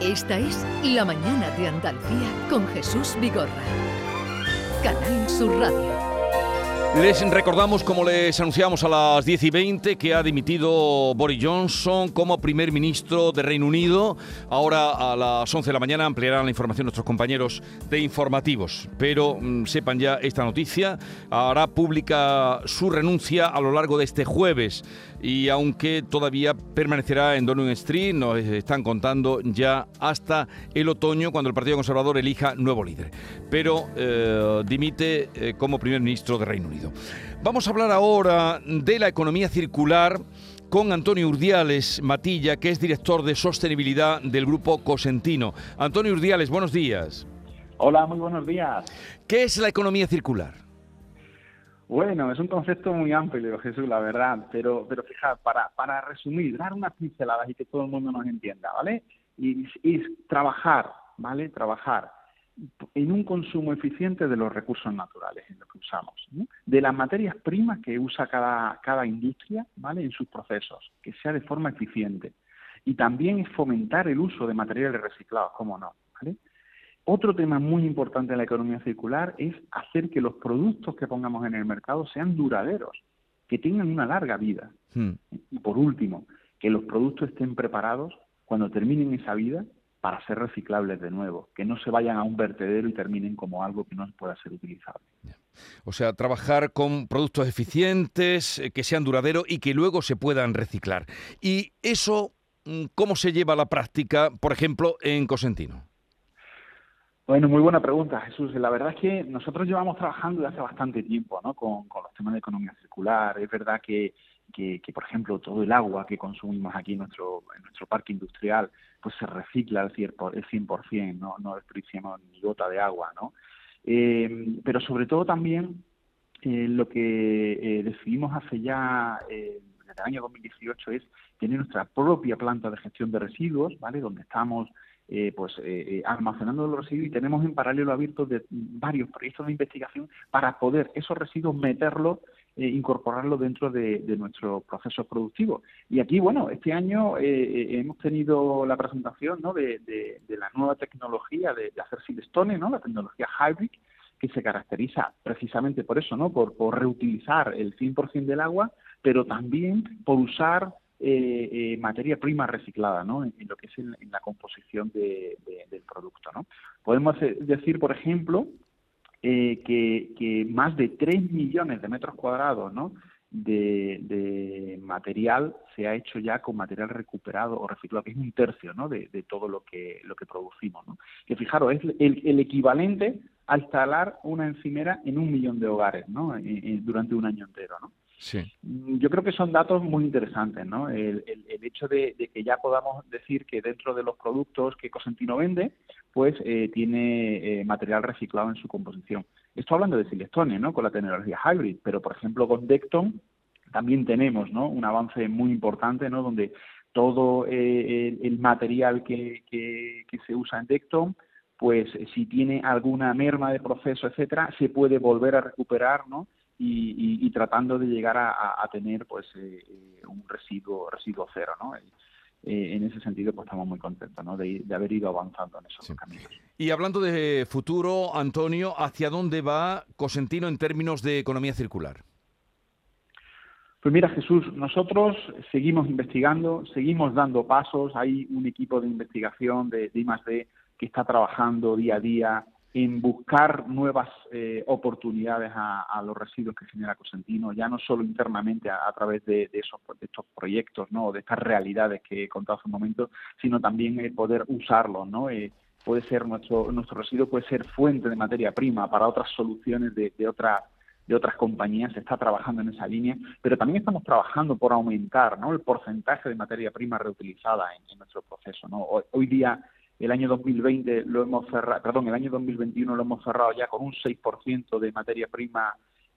Esta es La Mañana de Andalucía con Jesús Vigorra. Canal Sur Radio. Les recordamos, como les anunciamos a las 10 y 20, que ha dimitido Boris Johnson como primer ministro de Reino Unido. Ahora a las 11 de la mañana ampliarán la información nuestros compañeros de informativos. Pero mm, sepan ya esta noticia, hará pública su renuncia a lo largo de este jueves y aunque todavía permanecerá en Downing Street, nos están contando ya hasta el otoño cuando el Partido Conservador elija nuevo líder. Pero eh, dimite eh, como primer ministro de Reino Unido. Vamos a hablar ahora de la economía circular con Antonio Urdiales Matilla, que es director de sostenibilidad del grupo Cosentino. Antonio Urdiales, buenos días. Hola, muy buenos días. ¿Qué es la economía circular? Bueno, es un concepto muy amplio, Jesús, la verdad, pero, pero fijad, para, para resumir, dar unas pinceladas y que todo el mundo nos entienda, ¿vale? Y, trabajar, ¿vale? Trabajar en un consumo eficiente de los recursos naturales en los que usamos, de las materias primas que usa cada, cada industria, ¿vale? En sus procesos, que sea de forma eficiente. Y también es fomentar el uso de materiales reciclados, cómo no, ¿vale? Otro tema muy importante en la economía circular es hacer que los productos que pongamos en el mercado sean duraderos, que tengan una larga vida. Hmm. Y por último, que los productos estén preparados cuando terminen esa vida para ser reciclables de nuevo, que no se vayan a un vertedero y terminen como algo que no pueda ser utilizable. O sea, trabajar con productos eficientes, eh, que sean duraderos y que luego se puedan reciclar. ¿Y eso mm, cómo se lleva a la práctica, por ejemplo, en Cosentino? Bueno, muy buena pregunta, Jesús. La verdad es que nosotros llevamos trabajando desde hace bastante tiempo ¿no? con, los temas de economía circular. Es verdad que, que, por ejemplo, todo el agua que consumimos aquí en nuestro, en nuestro parque industrial pues se recicla al 100%, no, no desperdiciamos ni gota de agua. ¿no? Eh, pero sobre todo también eh, lo que eh, decidimos hace ya, desde el año 2018, es tener nuestra propia planta de gestión de residuos, ¿vale? donde estamos eh, pues eh, eh, almacenando los residuos y tenemos en paralelo abiertos de varios proyectos de investigación para poder esos residuos meterlos eh, incorporarlo dentro de, nuestros procesos productivos. Y aquí, bueno, este año hemos tenido la presentación ¿no? de, de, la nueva tecnología de, hacer silestone, ¿no? la tecnología hybrid, que se caracteriza precisamente por eso, ¿no? por, por reutilizar el 100% del agua, pero también por usar eh, eh, materia prima reciclada ¿no? en, lo que es en, la composición del producto. ¿no? Podemos decir, por ejemplo, eh, que, más de 3 millones de metros cuadrados ¿no? de, material se ha hecho ya con material recuperado o reciclado, que es un tercio ¿no? de, todo lo que, lo que producimos. ¿no? Que fijaros, es el, el equivalente a instalar una encimera en un millón de hogares ¿no? durante un año entero. ¿no? Sí. Mm, yo creo que son datos muy interesantes, ¿no? El, hecho de, que ya podamos decir que dentro de los productos que Cosentino vende, pues eh, tiene eh, material reciclado en su composición. Estoy hablando de Silestone, ¿no? Con la tecnología hybrid, pero por ejemplo con Decton también tenemos, ¿no? Un avance muy importante, ¿no? Donde todo eh, el, material que, que, que se usa en Decton pues si tiene alguna merma de proceso, etcétera, se puede volver a recuperar, ¿no? Y, tratando de llegar a, tener pues eh, eh, un residuo residuo cero no eh, en ese sentido pues estamos muy contentos ¿no? de, haber ido avanzando en esos caminos. Y hablando de futuro Antonio hacia dónde va Cosentino en términos de economía circular pues mira Jesús nosotros seguimos investigando seguimos dando pasos. Hay un equipo de investigación de, de I+D que está trabajando día a día en buscar nuevas eh, oportunidades a, los residuos que genera Cosentino, ya no solo internamente a, través de, esos, estos proyectos, ¿no? de estas realidades que he contado hace un momento, sino también poder usarlos, ¿no? Eh, puede ser nuestro nuestro residuo puede ser fuente de materia prima para otras soluciones de, de otras de otras compañías, se está trabajando en esa línea, pero también estamos trabajando por aumentar ¿no? el porcentaje de materia prima reutilizada en, nuestro proceso. ¿no? hoy día el año 2020 lo hemos cerrado, perdón, el año 2021 lo hemos cerrado ya con un 6% de materia prima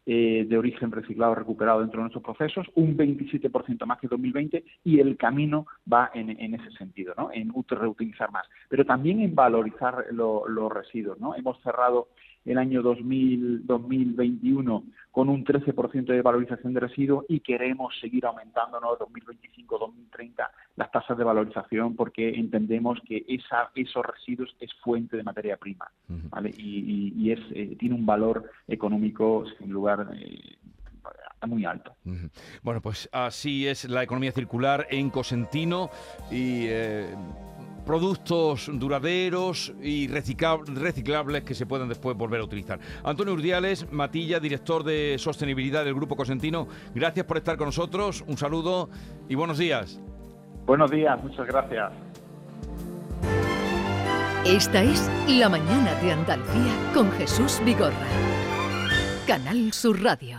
eh, de origen reciclado recuperado dentro de nuestros procesos, un 27% más que 2020 y el camino va en, ese sentido, ¿no? En reutilizar más, pero también en valorizar los residuos, ¿no? Hemos cerrado el año 2000, 2021 con un 13% de valorización de residuos y queremos seguir aumentando en 2025-2030 las tasas de valorización porque entendemos que esa, esos residuos es fuente de materia prima ¿vale? y, es, eh, tiene un valor económico sin lugar eh, muy alto. Bueno, pues así es la economía circular en Cosentino y eh, productos duraderos y reciclables que se puedan después volver a utilizar. Antonio Urdiales, Matilla, director de sostenibilidad del Grupo Cosentino, gracias por estar con nosotros, un saludo y buenos días. Buenos días, muchas gracias. Esta es La Mañana de Andalucía con Jesús Vigorra. Canal Sur Radio.